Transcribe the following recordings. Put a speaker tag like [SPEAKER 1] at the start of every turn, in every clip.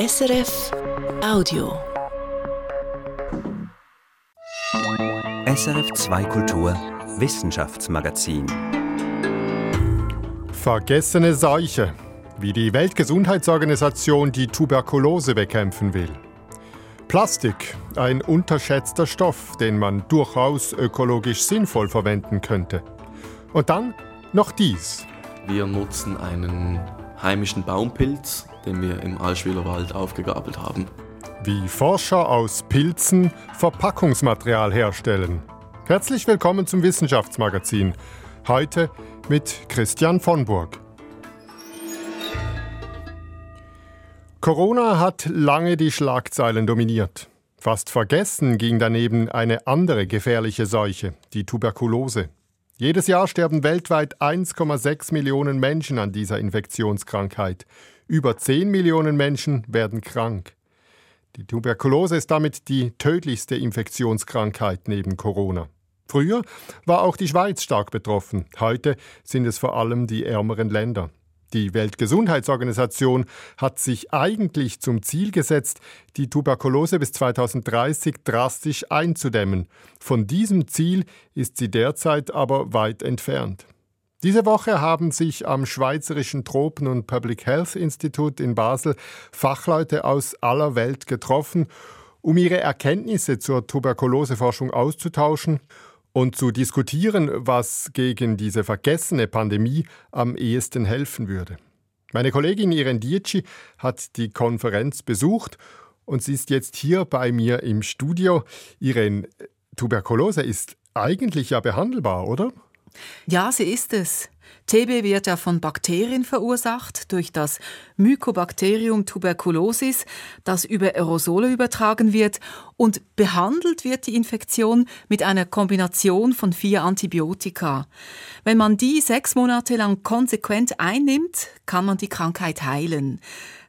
[SPEAKER 1] SRF Audio.
[SPEAKER 2] SRF 2 Kultur Wissenschaftsmagazin.
[SPEAKER 3] Vergessene Seuche, wie die Weltgesundheitsorganisation die Tuberkulose bekämpfen will. Plastik, ein unterschätzter Stoff, den man durchaus ökologisch sinnvoll verwenden könnte. Und dann noch dies.
[SPEAKER 4] Wir nutzen einen heimischen Baumpilz, den wir im Allschwiler aufgegabelt haben.
[SPEAKER 3] Wie Forscher aus Pilzen Verpackungsmaterial herstellen. Herzlich willkommen zum Wissenschaftsmagazin. Heute mit Christian von Burg. Corona hat lange die Schlagzeilen dominiert. Fast vergessen ging daneben eine andere gefährliche Seuche, die Tuberkulose. Jedes Jahr sterben weltweit 1,6 Millionen Menschen an dieser Infektionskrankheit. Über 10 Millionen Menschen werden krank. Die Tuberkulose ist damit die tödlichste Infektionskrankheit neben Corona. Früher war auch die Schweiz stark betroffen. Heute sind es vor allem die ärmeren Länder. Die Weltgesundheitsorganisation hat sich eigentlich zum Ziel gesetzt, die Tuberkulose bis 2030 drastisch einzudämmen. Von diesem Ziel ist sie derzeit aber weit entfernt. Diese Woche haben sich am Schweizerischen Tropen- und Public Health Institut in Basel Fachleute aus aller Welt getroffen, um ihre Erkenntnisse zur Tuberkuloseforschung auszutauschen und zu diskutieren, was gegen diese vergessene Pandemie am ehesten helfen würde. Meine Kollegin Irene Dietschi hat die Konferenz besucht und sie ist jetzt hier bei mir im Studio. Irene, Tuberkulose ist eigentlich ja behandelbar, oder?
[SPEAKER 5] Ja, sie ist es. TB wird ja von Bakterien verursacht, durch das Mycobacterium tuberculosis, das über Aerosole übertragen wird und behandelt wird die Infektion mit einer Kombination von vier Antibiotika. Wenn man die sechs Monate lang konsequent einnimmt, kann man die Krankheit heilen.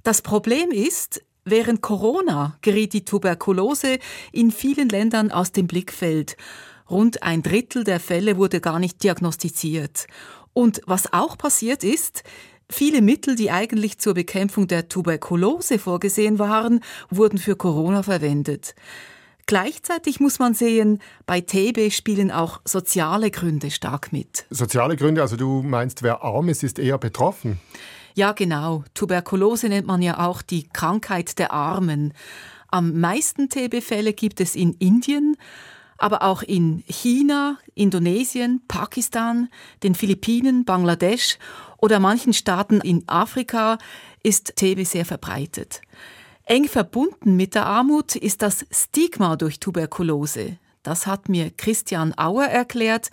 [SPEAKER 5] Das Problem ist, Während Corona geriet die Tuberkulose in vielen Ländern aus dem Blickfeld. Rund ein Drittel der Fälle wurde gar nicht diagnostiziert. Und was auch passiert ist, Viele Mittel, die eigentlich zur Bekämpfung der Tuberkulose vorgesehen waren, wurden für Corona verwendet. Gleichzeitig muss man sehen, bei TB spielen auch soziale Gründe stark mit.
[SPEAKER 3] Soziale Gründe, also du meinst, wer arm ist, ist eher betroffen?
[SPEAKER 5] Ja, genau. Tuberkulose nennt man ja auch die Krankheit der Armen. Am meisten TB-Fälle gibt es in Indien, aber auch in China, Indonesien, Pakistan, den Philippinen, Bangladesch oder manchen Staaten in Afrika ist TB sehr verbreitet. Eng verbunden mit der Armut ist das Stigma durch Tuberkulose. Das hat mir Christian Auer erklärt.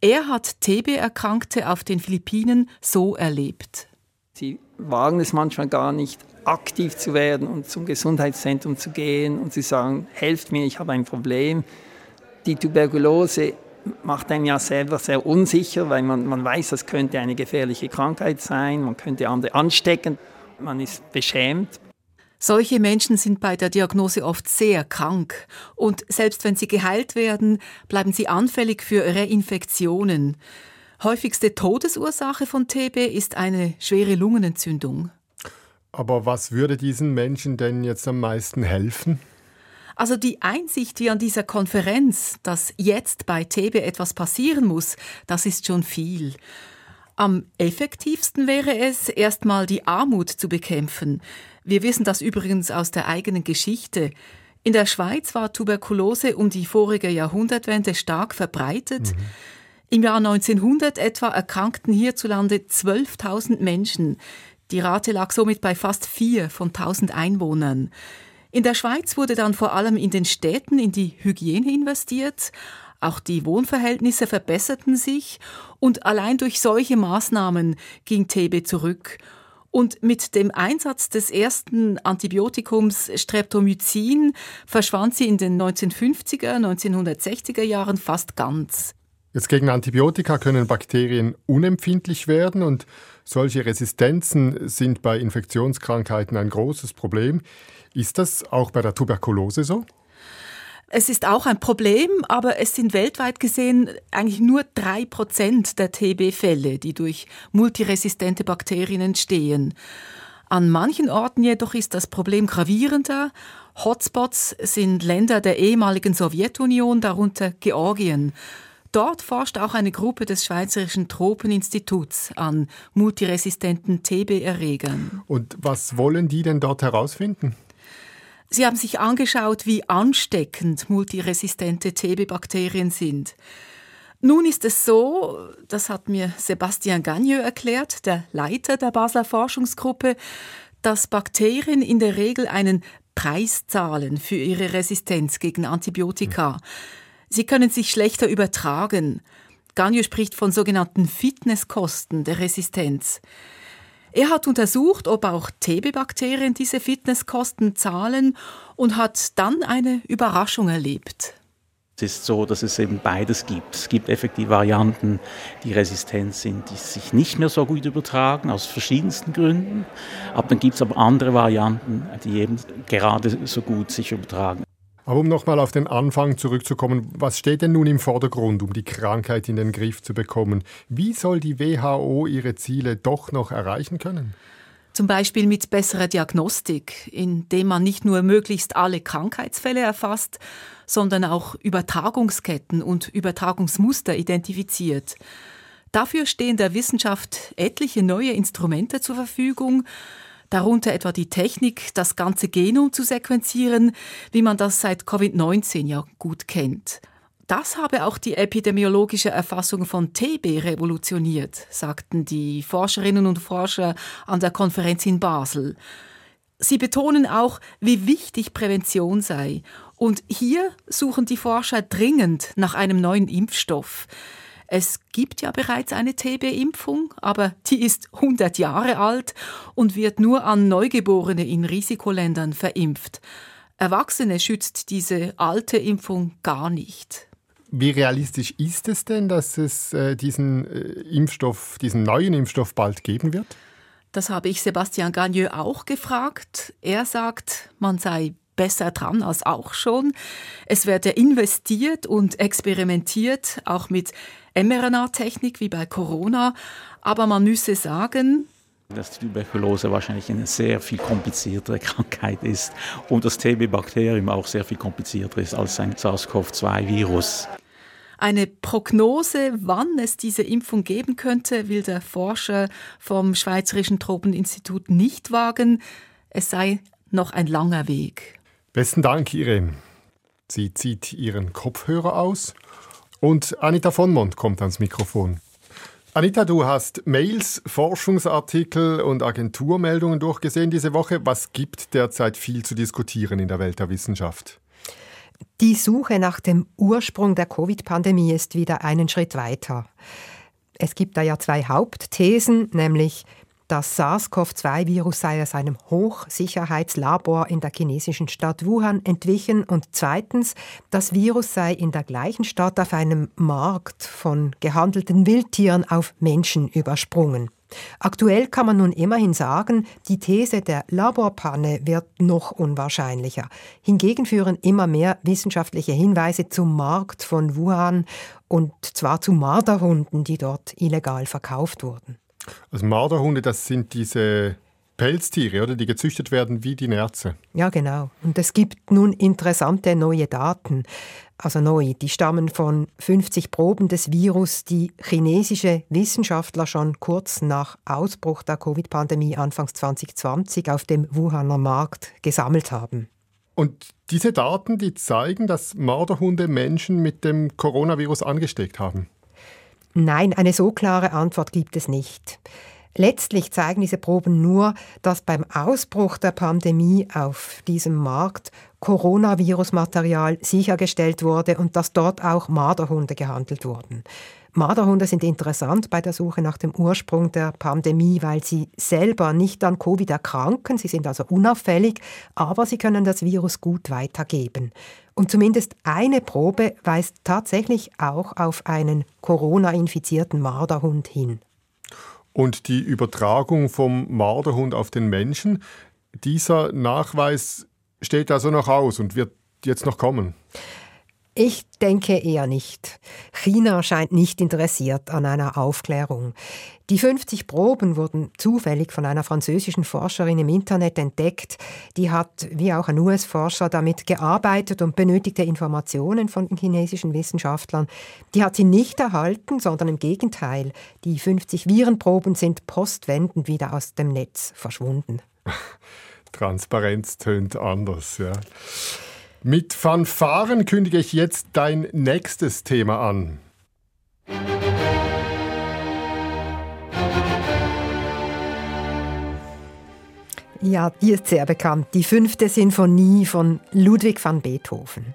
[SPEAKER 5] Er hat TB-Erkrankte auf den Philippinen so erlebt.
[SPEAKER 6] Sie wagen es manchmal gar nicht, aktiv zu werden und zum Gesundheitszentrum zu gehen und zu sagen, helft mir, ich habe ein Problem die Tuberkulose macht einen ja selber sehr unsicher, weil man, man weiß, das könnte eine gefährliche Krankheit sein, man könnte andere anstecken, man ist beschämt.
[SPEAKER 5] Solche Menschen sind bei der Diagnose oft sehr krank und selbst wenn sie geheilt werden, bleiben sie anfällig für Reinfektionen. Häufigste Todesursache von TB ist eine schwere Lungenentzündung.
[SPEAKER 3] Aber was würde diesen Menschen denn jetzt am meisten helfen?
[SPEAKER 5] Also die Einsicht wie an dieser Konferenz, dass jetzt bei TB etwas passieren muss, das ist schon viel. Am effektivsten wäre es, erstmal die Armut zu bekämpfen. Wir wissen das übrigens aus der eigenen Geschichte. In der Schweiz war Tuberkulose um die vorige Jahrhundertwende stark verbreitet. Mhm. Im Jahr 1900 etwa erkrankten hierzulande 12.000 Menschen. Die Rate lag somit bei fast vier von 1000 Einwohnern. In der Schweiz wurde dann vor allem in den Städten in die Hygiene investiert. Auch die Wohnverhältnisse verbesserten sich und allein durch solche Maßnahmen ging TB zurück. Und mit dem Einsatz des ersten Antibiotikums Streptomycin verschwand sie in den 1950er, 1960er Jahren fast ganz.
[SPEAKER 3] Jetzt gegen Antibiotika können Bakterien unempfindlich werden und solche Resistenzen sind bei Infektionskrankheiten ein großes Problem. Ist das auch bei der Tuberkulose so?
[SPEAKER 5] Es ist auch ein Problem, aber es sind weltweit gesehen eigentlich nur drei Prozent der TB-Fälle, die durch multiresistente Bakterien entstehen. An manchen Orten jedoch ist das Problem gravierender. Hotspots sind Länder der ehemaligen Sowjetunion, darunter Georgien. Dort forscht auch eine Gruppe des Schweizerischen Tropeninstituts an multiresistenten TB-Erregern.
[SPEAKER 3] Und was wollen die denn dort herausfinden?
[SPEAKER 5] Sie haben sich angeschaut, wie ansteckend multiresistente TB-Bakterien sind. Nun ist es so, das hat mir Sebastian Gagneux erklärt, der Leiter der Basler Forschungsgruppe, dass Bakterien in der Regel einen Preis zahlen für ihre Resistenz gegen Antibiotika. Sie können sich schlechter übertragen. Gagnon spricht von sogenannten Fitnesskosten der Resistenz. Er hat untersucht, ob auch TB-Bakterien diese Fitnesskosten zahlen und hat dann eine Überraschung erlebt.
[SPEAKER 7] Es ist so, dass es eben beides gibt. Es gibt effektiv Varianten, die resistent sind, die sich nicht mehr so gut übertragen, aus verschiedensten Gründen. Aber dann gibt es aber andere Varianten, die eben gerade so gut sich übertragen.
[SPEAKER 3] Aber um nochmal auf den Anfang zurückzukommen, was steht denn nun im Vordergrund, um die Krankheit in den Griff zu bekommen? Wie soll die WHO ihre Ziele doch noch erreichen können?
[SPEAKER 5] Zum Beispiel mit besserer Diagnostik, indem man nicht nur möglichst alle Krankheitsfälle erfasst, sondern auch Übertragungsketten und Übertragungsmuster identifiziert. Dafür stehen der Wissenschaft etliche neue Instrumente zur Verfügung, darunter etwa die Technik, das ganze Genom zu sequenzieren, wie man das seit Covid-19 ja gut kennt. Das habe auch die epidemiologische Erfassung von TB revolutioniert, sagten die Forscherinnen und Forscher an der Konferenz in Basel. Sie betonen auch, wie wichtig Prävention sei. Und hier suchen die Forscher dringend nach einem neuen Impfstoff. Es gibt ja bereits eine TB-Impfung, aber die ist 100 Jahre alt und wird nur an Neugeborene in Risikoländern verimpft. Erwachsene schützt diese alte Impfung gar nicht.
[SPEAKER 3] Wie realistisch ist es denn, dass es äh, diesen äh, Impfstoff, diesen neuen Impfstoff bald geben wird?
[SPEAKER 5] Das habe ich Sebastian Gagneux auch gefragt. Er sagt, man sei besser dran als auch schon. Es werde investiert und experimentiert, auch mit mRNA-Technik wie bei Corona. Aber man müsse sagen,
[SPEAKER 7] dass die Tuberkulose wahrscheinlich eine sehr viel kompliziertere Krankheit ist und das TB-Bakterium auch sehr viel komplizierter ist als ein SARS-CoV-2-Virus.
[SPEAKER 5] Eine Prognose, wann es diese Impfung geben könnte, will der Forscher vom Schweizerischen Tropeninstitut nicht wagen. Es sei noch ein langer Weg.
[SPEAKER 3] Besten Dank, Irene. Sie zieht ihren Kopfhörer aus und Anita von Mond kommt ans Mikrofon. Anita, du hast Mails, Forschungsartikel und Agenturmeldungen durchgesehen diese Woche. Was gibt derzeit viel zu diskutieren in der Welt der Wissenschaft?
[SPEAKER 8] Die Suche nach dem Ursprung der Covid-Pandemie ist wieder einen Schritt weiter. Es gibt da ja zwei Hauptthesen, nämlich das SARS-CoV-2-Virus sei aus einem Hochsicherheitslabor in der chinesischen Stadt Wuhan entwichen und zweitens, das Virus sei in der gleichen Stadt auf einem Markt von gehandelten Wildtieren auf Menschen übersprungen. Aktuell kann man nun immerhin sagen, die These der Laborpanne wird noch unwahrscheinlicher. Hingegen führen immer mehr wissenschaftliche Hinweise zum Markt von Wuhan und zwar zu Marderhunden, die dort illegal verkauft wurden.
[SPEAKER 3] Also Marderhunde, das sind diese Pelztiere, oder? Die gezüchtet werden wie die Nerze.
[SPEAKER 8] Ja, genau. Und es gibt nun interessante neue Daten. Also neu, die stammen von 50 Proben des Virus, die chinesische Wissenschaftler schon kurz nach Ausbruch der Covid-Pandemie Anfangs 2020 auf dem Wuhaner Markt gesammelt haben.
[SPEAKER 3] Und diese Daten, die zeigen, dass Marderhunde Menschen mit dem Coronavirus angesteckt haben.
[SPEAKER 8] Nein, eine so klare Antwort gibt es nicht. Letztlich zeigen diese Proben nur, dass beim Ausbruch der Pandemie auf diesem Markt Coronavirus-Material sichergestellt wurde und dass dort auch Marderhunde gehandelt wurden. Marderhunde sind interessant bei der Suche nach dem Ursprung der Pandemie, weil sie selber nicht an Covid erkranken, sie sind also unauffällig, aber sie können das Virus gut weitergeben. Und zumindest eine Probe weist tatsächlich auch auf einen Corona-infizierten Marderhund hin.
[SPEAKER 3] Und die Übertragung vom Marderhund auf den Menschen, dieser Nachweis steht also noch aus und wird jetzt noch kommen.
[SPEAKER 8] Ich denke eher nicht. China scheint nicht interessiert an einer Aufklärung. Die 50 Proben wurden zufällig von einer französischen Forscherin im Internet entdeckt. Die hat, wie auch ein US-Forscher, damit gearbeitet und benötigte Informationen von den chinesischen Wissenschaftlern. Die hat sie nicht erhalten, sondern im Gegenteil. Die 50 Virenproben sind postwendend wieder aus dem Netz verschwunden.
[SPEAKER 3] Transparenz tönt anders, ja. Mit Fanfaren kündige ich jetzt dein nächstes Thema an.
[SPEAKER 8] Ja, die ist sehr bekannt. Die fünfte Sinfonie von Ludwig van Beethoven.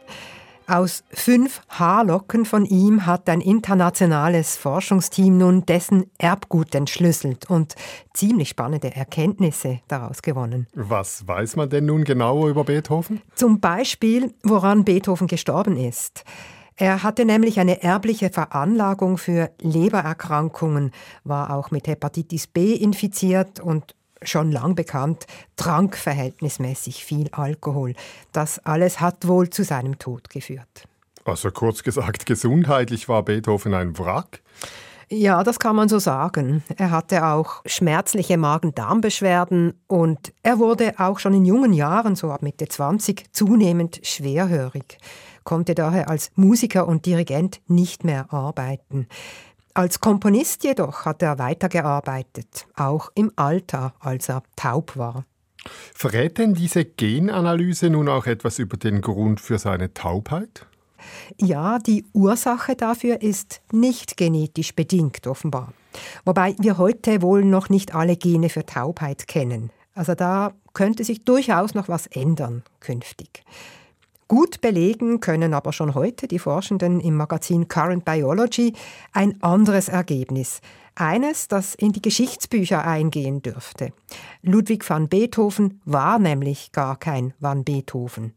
[SPEAKER 8] Aus fünf Haarlocken von ihm hat ein internationales Forschungsteam nun dessen Erbgut entschlüsselt und ziemlich spannende Erkenntnisse daraus gewonnen.
[SPEAKER 3] Was weiß man denn nun genauer über Beethoven?
[SPEAKER 8] Zum Beispiel, woran Beethoven gestorben ist. Er hatte nämlich eine erbliche Veranlagung für Lebererkrankungen, war auch mit Hepatitis B infiziert und schon lang bekannt, trank verhältnismäßig viel Alkohol. Das alles hat wohl zu seinem Tod geführt.
[SPEAKER 3] Also kurz gesagt, gesundheitlich war Beethoven ein Wrack?
[SPEAKER 8] Ja, das kann man so sagen. Er hatte auch schmerzliche Magen-Darm-Beschwerden und er wurde auch schon in jungen Jahren, so ab Mitte 20, zunehmend schwerhörig, konnte daher als Musiker und Dirigent nicht mehr arbeiten. Als Komponist jedoch hat er weitergearbeitet, auch im Alter, als er taub war.
[SPEAKER 3] Verrät denn diese Genanalyse nun auch etwas über den Grund für seine Taubheit?
[SPEAKER 8] Ja, die Ursache dafür ist nicht genetisch bedingt offenbar. Wobei wir heute wohl noch nicht alle Gene für Taubheit kennen. Also da könnte sich durchaus noch was ändern künftig. Gut belegen können aber schon heute die Forschenden im Magazin Current Biology ein anderes Ergebnis. Eines, das in die Geschichtsbücher eingehen dürfte. Ludwig van Beethoven war nämlich gar kein van Beethoven.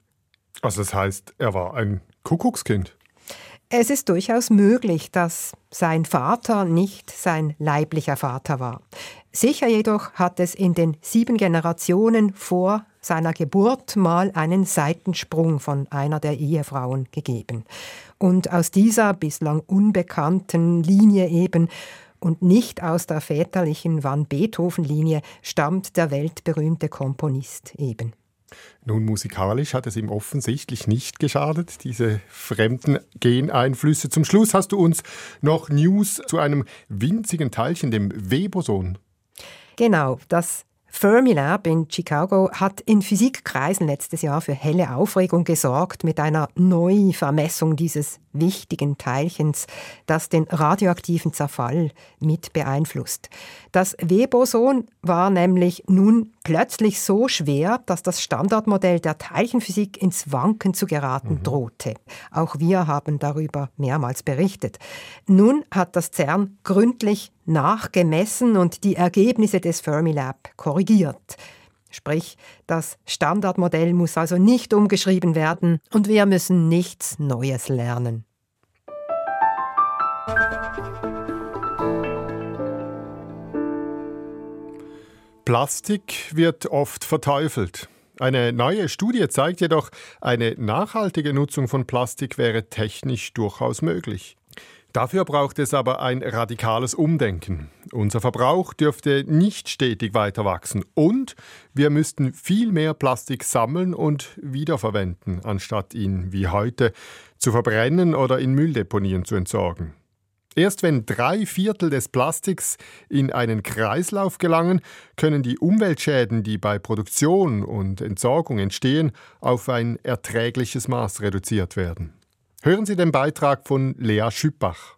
[SPEAKER 3] Also das heißt, er war ein Kuckuckskind.
[SPEAKER 8] Es ist durchaus möglich, dass sein Vater nicht sein leiblicher Vater war. Sicher jedoch hat es in den sieben Generationen vor seiner Geburt mal einen Seitensprung von einer der Ehefrauen gegeben. Und aus dieser bislang unbekannten Linie eben und nicht aus der väterlichen Van Beethoven-Linie stammt der weltberühmte Komponist eben.
[SPEAKER 3] Nun, musikalisch hat es ihm offensichtlich nicht geschadet, diese fremden Geneinflüsse. Zum Schluss hast du uns noch News zu einem winzigen Teilchen, dem Webersohn.
[SPEAKER 8] Genau, das Fermilab in Chicago hat in Physikkreisen letztes Jahr für helle Aufregung gesorgt mit einer Neuvermessung dieses wichtigen Teilchens, das den radioaktiven Zerfall mit beeinflusst. Das W-Boson war nämlich nun plötzlich so schwer, dass das Standardmodell der Teilchenphysik ins Wanken zu geraten mhm. drohte. Auch wir haben darüber mehrmals berichtet. Nun hat das CERN gründlich nachgemessen und die Ergebnisse des Fermilab korrigiert. Sprich, das Standardmodell muss also nicht umgeschrieben werden und wir müssen nichts Neues lernen.
[SPEAKER 3] Plastik wird oft verteufelt. Eine neue Studie zeigt jedoch, eine nachhaltige Nutzung von Plastik wäre technisch durchaus möglich. Dafür braucht es aber ein radikales Umdenken. Unser Verbrauch dürfte nicht stetig weiter wachsen und wir müssten viel mehr Plastik sammeln und wiederverwenden, anstatt ihn wie heute zu verbrennen oder in Mülldeponien zu entsorgen. Erst wenn drei Viertel des Plastiks in einen Kreislauf gelangen, können die Umweltschäden, die bei Produktion und Entsorgung entstehen, auf ein erträgliches Maß reduziert werden. Hören Sie den Beitrag von Lea Schüppach.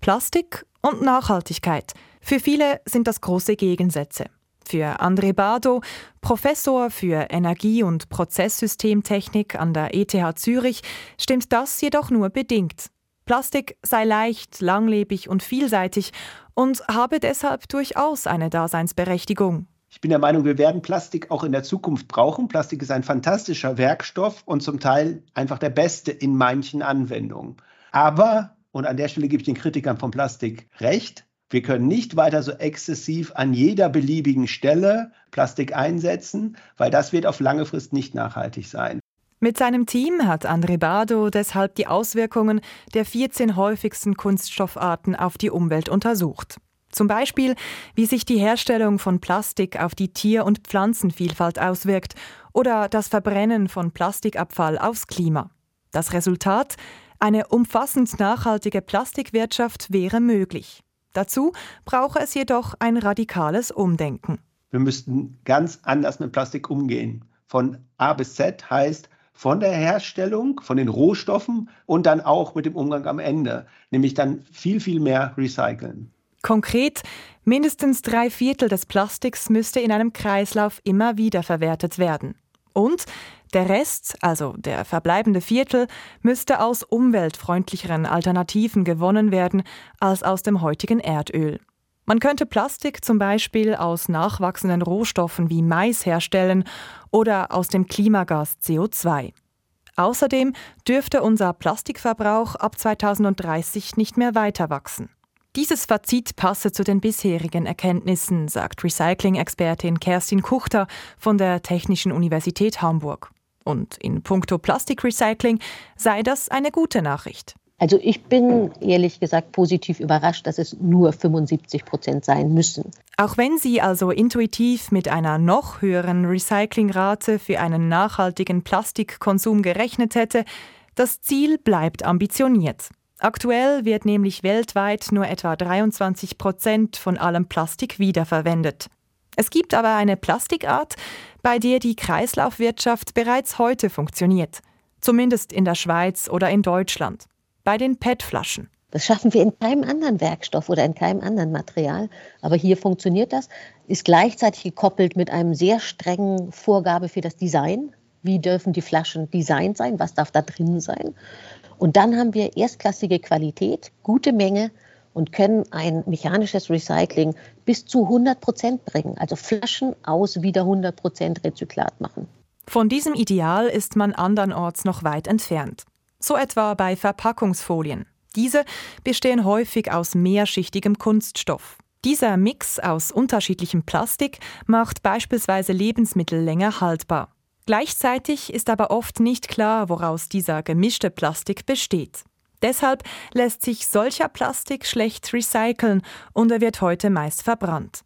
[SPEAKER 9] Plastik und Nachhaltigkeit. Für viele sind das große Gegensätze. Für André Bardo, Professor für Energie- und Prozesssystemtechnik an der ETH Zürich, stimmt das jedoch nur bedingt. Plastik sei leicht, langlebig und vielseitig und habe deshalb durchaus eine Daseinsberechtigung.
[SPEAKER 10] Ich bin der Meinung, wir werden Plastik auch in der Zukunft brauchen. Plastik ist ein fantastischer Werkstoff und zum Teil einfach der beste in manchen Anwendungen. Aber, und an der Stelle gebe ich den Kritikern von Plastik recht, wir können nicht weiter so exzessiv an jeder beliebigen Stelle Plastik einsetzen, weil das wird auf lange Frist nicht nachhaltig sein.
[SPEAKER 9] Mit seinem Team hat André Bardo deshalb die Auswirkungen der 14 häufigsten Kunststoffarten auf die Umwelt untersucht. Zum Beispiel, wie sich die Herstellung von Plastik auf die Tier- und Pflanzenvielfalt auswirkt oder das Verbrennen von Plastikabfall aufs Klima. Das Resultat? Eine umfassend nachhaltige Plastikwirtschaft wäre möglich. Dazu brauche es jedoch ein radikales Umdenken.
[SPEAKER 10] Wir müssten ganz anders mit Plastik umgehen. Von A bis Z heißt von der Herstellung, von den Rohstoffen und dann auch mit dem Umgang am Ende, nämlich dann viel, viel mehr recyceln.
[SPEAKER 9] Konkret, mindestens drei Viertel des Plastiks müsste in einem Kreislauf immer wieder verwertet werden. Und der Rest, also der verbleibende Viertel, müsste aus umweltfreundlicheren Alternativen gewonnen werden als aus dem heutigen Erdöl. Man könnte Plastik zum Beispiel aus nachwachsenden Rohstoffen wie Mais herstellen oder aus dem Klimagas CO2. Außerdem dürfte unser Plastikverbrauch ab 2030 nicht mehr weiter wachsen. Dieses Fazit passe zu den bisherigen Erkenntnissen, sagt Recycling-Expertin Kerstin Kuchter von der Technischen Universität Hamburg. Und in puncto Plastikrecycling sei das eine gute Nachricht.
[SPEAKER 11] Also ich bin ehrlich gesagt positiv überrascht, dass es nur 75 Prozent sein müssen.
[SPEAKER 9] Auch wenn sie also intuitiv mit einer noch höheren Recyclingrate für einen nachhaltigen Plastikkonsum gerechnet hätte, das Ziel bleibt ambitioniert. Aktuell wird nämlich weltweit nur etwa 23 Prozent von allem Plastik wiederverwendet. Es gibt aber eine Plastikart, bei der die Kreislaufwirtschaft bereits heute funktioniert. Zumindest in der Schweiz oder in Deutschland. Bei den PET-Flaschen.
[SPEAKER 11] Das schaffen wir in keinem anderen Werkstoff oder in keinem anderen Material. Aber hier funktioniert das, ist gleichzeitig gekoppelt mit einem sehr strengen Vorgabe für das Design. Wie dürfen die Flaschen designt sein? Was darf da drin sein? Und dann haben wir erstklassige Qualität, gute Menge und können ein mechanisches Recycling bis zu 100 Prozent bringen. Also Flaschen aus wieder 100 Prozent Rezyklat machen.
[SPEAKER 9] Von diesem Ideal ist man andernorts noch weit entfernt. So etwa bei Verpackungsfolien. Diese bestehen häufig aus mehrschichtigem Kunststoff. Dieser Mix aus unterschiedlichem Plastik macht beispielsweise Lebensmittel länger haltbar. Gleichzeitig ist aber oft nicht klar, woraus dieser gemischte Plastik besteht. Deshalb lässt sich solcher Plastik schlecht recyceln und er wird heute meist verbrannt.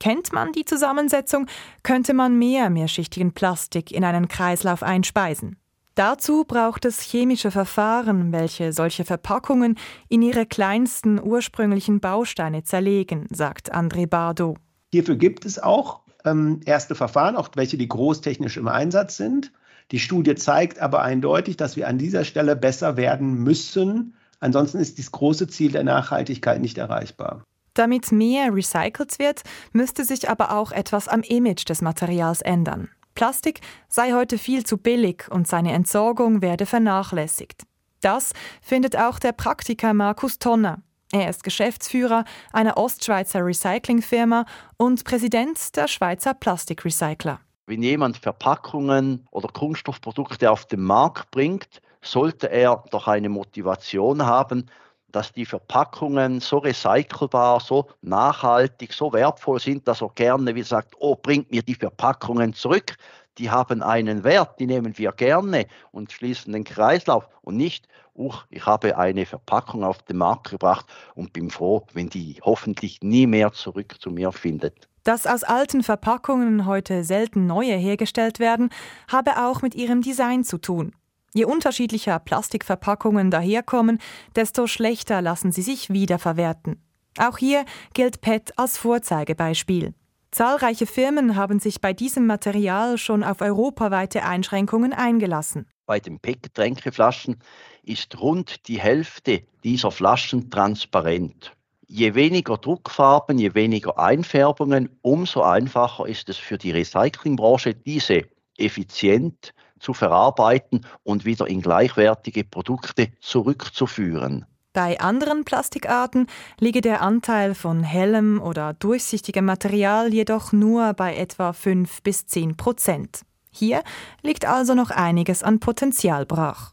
[SPEAKER 9] Kennt man die Zusammensetzung, könnte man mehr mehrschichtigen Plastik in einen Kreislauf einspeisen. Dazu braucht es chemische Verfahren, welche solche Verpackungen in ihre kleinsten ursprünglichen Bausteine zerlegen, sagt André Bardo.
[SPEAKER 10] Hierfür gibt es auch ähm, erste Verfahren, auch welche, die großtechnisch im Einsatz sind. Die Studie zeigt aber eindeutig, dass wir an dieser Stelle besser werden müssen. Ansonsten ist das große Ziel der Nachhaltigkeit nicht erreichbar.
[SPEAKER 9] Damit mehr recycelt wird, müsste sich aber auch etwas am Image des Materials ändern. Plastik sei heute viel zu billig und seine Entsorgung werde vernachlässigt. Das findet auch der Praktiker Markus Tonner. Er ist Geschäftsführer einer Ostschweizer Recyclingfirma und Präsident der Schweizer Plastikrecycler.
[SPEAKER 12] Wenn jemand Verpackungen oder Kunststoffprodukte auf den Markt bringt, sollte er doch eine Motivation haben, dass die Verpackungen so recycelbar, so nachhaltig, so wertvoll sind, dass er gerne wie sagt, oh, bringt mir die Verpackungen zurück. Die haben einen Wert, die nehmen wir gerne und schließen den Kreislauf und nicht, uch, ich habe eine Verpackung auf den Markt gebracht und bin froh, wenn die hoffentlich nie mehr zurück zu mir findet.
[SPEAKER 9] Dass aus alten Verpackungen heute selten neue hergestellt werden, habe auch mit ihrem Design zu tun. Je unterschiedlicher Plastikverpackungen daherkommen, desto schlechter lassen sie sich wiederverwerten. Auch hier gilt PET als Vorzeigebeispiel. Zahlreiche Firmen haben sich bei diesem Material schon auf europaweite Einschränkungen eingelassen.
[SPEAKER 12] Bei den PET-Getränkeflaschen ist rund die Hälfte dieser Flaschen transparent. Je weniger Druckfarben, je weniger Einfärbungen, umso einfacher ist es für die Recyclingbranche, diese effizient zu verarbeiten und wieder in gleichwertige Produkte zurückzuführen.
[SPEAKER 9] Bei anderen Plastikarten liege der Anteil von hellem oder durchsichtigem Material jedoch nur bei etwa 5 bis 10 Prozent. Hier liegt also noch einiges an Potenzial brach.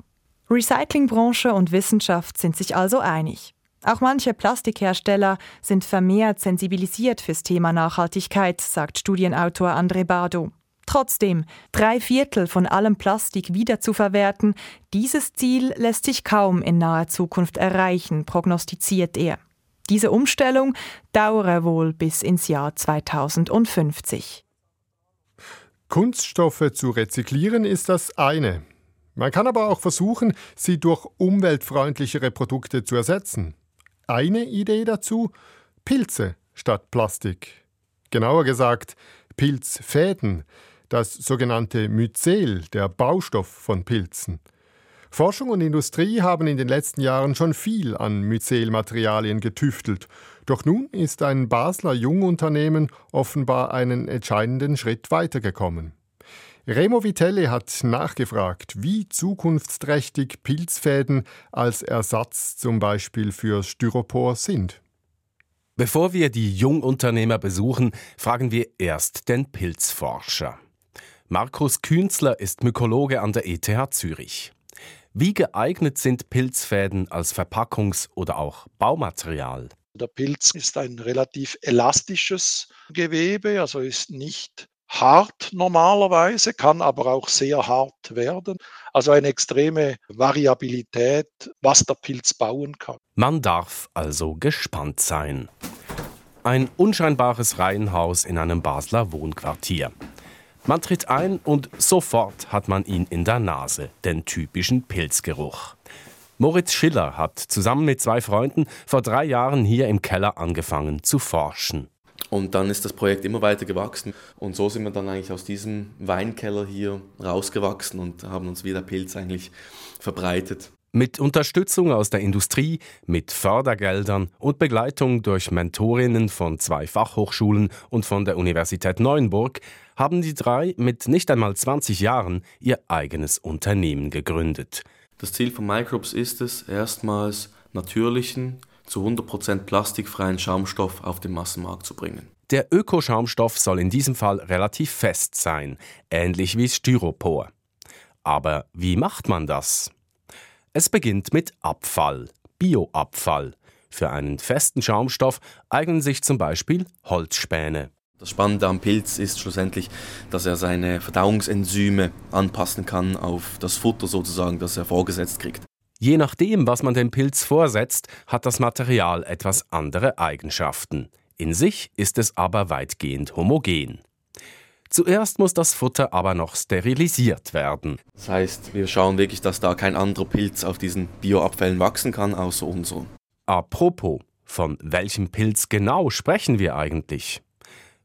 [SPEAKER 9] Recyclingbranche und Wissenschaft sind sich also einig. Auch manche Plastikhersteller sind vermehrt sensibilisiert fürs Thema Nachhaltigkeit, sagt Studienautor André Bardo. Trotzdem, drei Viertel von allem Plastik wiederzuverwerten, dieses Ziel lässt sich kaum in naher Zukunft erreichen, prognostiziert er. Diese Umstellung dauere wohl bis ins Jahr 2050.
[SPEAKER 3] Kunststoffe zu rezyklieren ist das eine. Man kann aber auch versuchen, sie durch umweltfreundlichere Produkte zu ersetzen. Eine Idee dazu? Pilze statt Plastik. Genauer gesagt, Pilzfäden, das sogenannte Myzel, der Baustoff von Pilzen. Forschung und Industrie haben in den letzten Jahren schon viel an Myzelmaterialien getüftelt. Doch nun ist ein Basler Jungunternehmen offenbar einen entscheidenden Schritt weitergekommen. Remo Vitelli hat nachgefragt, wie zukunftsträchtig Pilzfäden als Ersatz zum Beispiel für Styropor sind.
[SPEAKER 13] Bevor wir die Jungunternehmer besuchen, fragen wir erst den Pilzforscher. Markus Künzler ist Mykologe an der ETH Zürich. Wie geeignet sind Pilzfäden als Verpackungs- oder auch Baumaterial?
[SPEAKER 14] Der Pilz ist ein relativ elastisches Gewebe, also ist nicht hart normalerweise, kann aber auch sehr hart werden. Also eine extreme Variabilität, was der Pilz bauen kann.
[SPEAKER 13] Man darf also gespannt sein. Ein unscheinbares Reihenhaus in einem Basler Wohnquartier. Man tritt ein und sofort hat man ihn in der Nase, den typischen Pilzgeruch. Moritz Schiller hat zusammen mit zwei Freunden vor drei Jahren hier im Keller angefangen zu forschen.
[SPEAKER 4] Und dann ist das Projekt immer weiter gewachsen. Und so sind wir dann eigentlich aus diesem Weinkeller hier rausgewachsen und haben uns wie der Pilz eigentlich verbreitet.
[SPEAKER 13] Mit Unterstützung aus der Industrie, mit Fördergeldern und Begleitung durch Mentorinnen von zwei Fachhochschulen und von der Universität Neuenburg haben die drei mit nicht einmal 20 Jahren ihr eigenes Unternehmen gegründet.
[SPEAKER 4] Das Ziel von Microbes ist es, erstmals natürlichen, zu 100% plastikfreien Schaumstoff auf den Massenmarkt zu bringen.
[SPEAKER 13] Der Ökoschaumstoff soll in diesem Fall relativ fest sein, ähnlich wie Styropor. Aber wie macht man das? Es beginnt mit Abfall, Bioabfall. Für einen festen Schaumstoff eignen sich zum Beispiel Holzspäne.
[SPEAKER 4] Das Spannende am Pilz ist schlussendlich, dass er seine Verdauungsenzyme anpassen kann auf das Futter sozusagen, das er vorgesetzt kriegt.
[SPEAKER 13] Je nachdem, was man dem Pilz vorsetzt, hat das Material etwas andere Eigenschaften. In sich ist es aber weitgehend homogen. Zuerst muss das Futter aber noch sterilisiert werden.
[SPEAKER 4] Das heißt, wir schauen wirklich, dass da kein anderer Pilz auf diesen Bioabfällen wachsen kann, außer unser.
[SPEAKER 13] Apropos, von welchem Pilz genau sprechen wir eigentlich?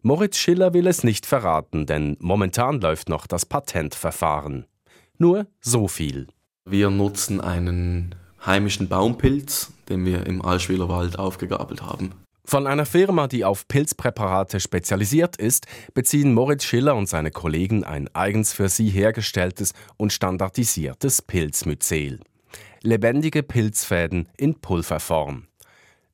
[SPEAKER 13] Moritz Schiller will es nicht verraten, denn momentan läuft noch das Patentverfahren. Nur so viel.
[SPEAKER 4] Wir nutzen einen heimischen Baumpilz, den wir im Allschwiler Wald aufgegabelt haben.
[SPEAKER 13] Von einer Firma, die auf Pilzpräparate spezialisiert ist, beziehen Moritz Schiller und seine Kollegen ein eigens für sie hergestelltes und standardisiertes Pilzmyzel. Lebendige Pilzfäden in Pulverform.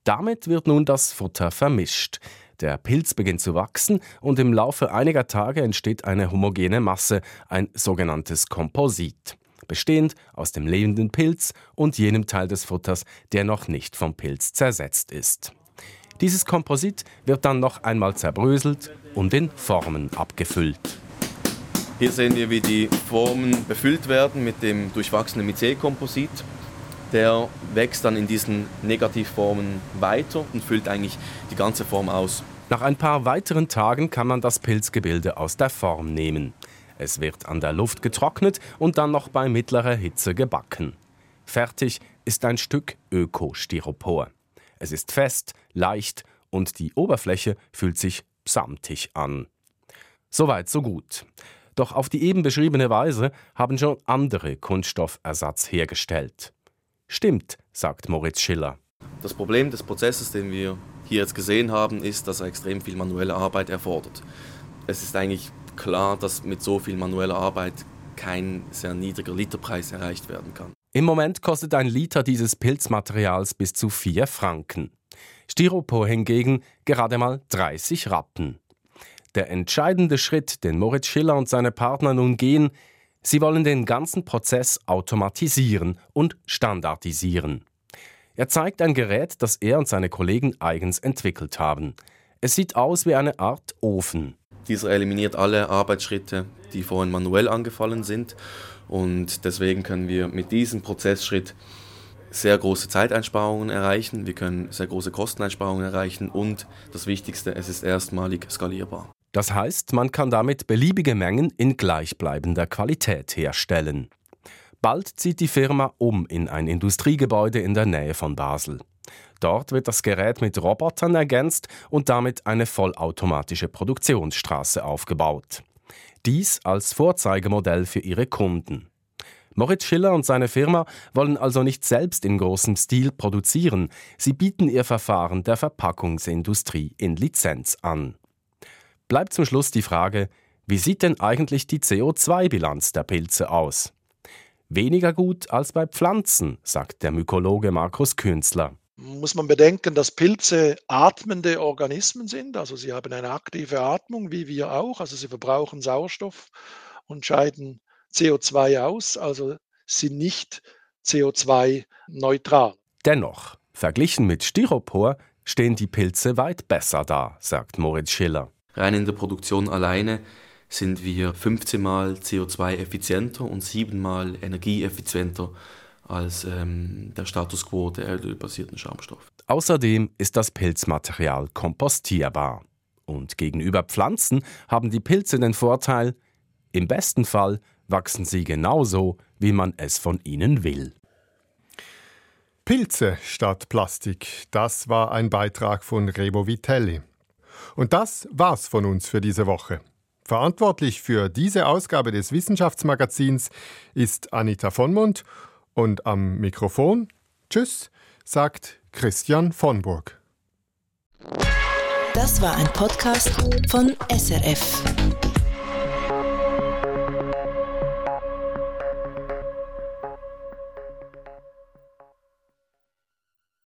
[SPEAKER 13] Damit wird nun das Futter vermischt. Der Pilz beginnt zu wachsen und im Laufe einiger Tage entsteht eine homogene Masse, ein sogenanntes Komposit bestehend aus dem lebenden Pilz und jenem Teil des Futters, der noch nicht vom Pilz zersetzt ist. Dieses Komposit wird dann noch einmal zerbröselt und in Formen abgefüllt.
[SPEAKER 4] Hier sehen wir, wie die Formen befüllt werden mit dem durchwachsenen Mycelkomposit. Der wächst dann in diesen Negativformen weiter und füllt eigentlich die ganze Form aus.
[SPEAKER 13] Nach ein paar weiteren Tagen kann man das Pilzgebilde aus der Form nehmen. Es wird an der Luft getrocknet und dann noch bei mittlerer Hitze gebacken. Fertig ist ein Stück Öko-Styropor. Es ist fest, leicht und die Oberfläche fühlt sich samtig an. Soweit, so gut. Doch auf die eben beschriebene Weise haben schon andere Kunststoffersatz hergestellt. Stimmt, sagt Moritz Schiller.
[SPEAKER 4] Das Problem des Prozesses, den wir hier jetzt gesehen haben, ist, dass er extrem viel manuelle Arbeit erfordert. Es ist eigentlich klar, dass mit so viel manueller Arbeit kein sehr niedriger Literpreis erreicht werden kann.
[SPEAKER 13] Im Moment kostet ein Liter dieses Pilzmaterials bis zu 4 Franken. Styropor hingegen gerade mal 30 Rappen. Der entscheidende Schritt, den Moritz Schiller und seine Partner nun gehen, sie wollen den ganzen Prozess automatisieren und standardisieren. Er zeigt ein Gerät, das er und seine Kollegen eigens entwickelt haben. Es sieht aus wie eine Art Ofen.
[SPEAKER 4] Dieser eliminiert alle Arbeitsschritte, die vorhin manuell angefallen sind. Und deswegen können wir mit diesem Prozessschritt sehr große Zeiteinsparungen erreichen, wir können sehr große Kosteneinsparungen erreichen und das Wichtigste, es ist erstmalig skalierbar.
[SPEAKER 13] Das heißt, man kann damit beliebige Mengen in gleichbleibender Qualität herstellen. Bald zieht die Firma um in ein Industriegebäude in der Nähe von Basel. Dort wird das Gerät mit Robotern ergänzt und damit eine vollautomatische Produktionsstraße aufgebaut. Dies als Vorzeigemodell für ihre Kunden. Moritz Schiller und seine Firma wollen also nicht selbst in großem Stil produzieren, sie bieten ihr Verfahren der Verpackungsindustrie in Lizenz an. Bleibt zum Schluss die Frage, wie sieht denn eigentlich die CO2-Bilanz der Pilze aus? Weniger gut als bei Pflanzen, sagt der Mykologe Markus Künzler
[SPEAKER 14] muss man bedenken, dass Pilze atmende Organismen sind. Also sie haben eine aktive Atmung, wie wir auch. Also sie verbrauchen Sauerstoff und scheiden CO2 aus, also sind nicht CO2-neutral.
[SPEAKER 13] Dennoch, verglichen mit Styropor, stehen die Pilze weit besser da, sagt Moritz Schiller.
[SPEAKER 4] Rein in der Produktion alleine sind wir 15 mal CO2 effizienter und 7 mal energieeffizienter als ähm, der Status quo der erdölbasierten Schaumstoffe.
[SPEAKER 13] Außerdem ist das Pilzmaterial kompostierbar. Und gegenüber Pflanzen haben die Pilze den Vorteil, im besten Fall wachsen sie genauso, wie man es von ihnen will.
[SPEAKER 3] Pilze statt Plastik, das war ein Beitrag von Rebo Vitelli. Und das war's von uns für diese Woche. Verantwortlich für diese Ausgabe des Wissenschaftsmagazins ist Anita von Mund und am Mikrofon, tschüss, sagt Christian von Burg.
[SPEAKER 1] Das war ein Podcast von SRF.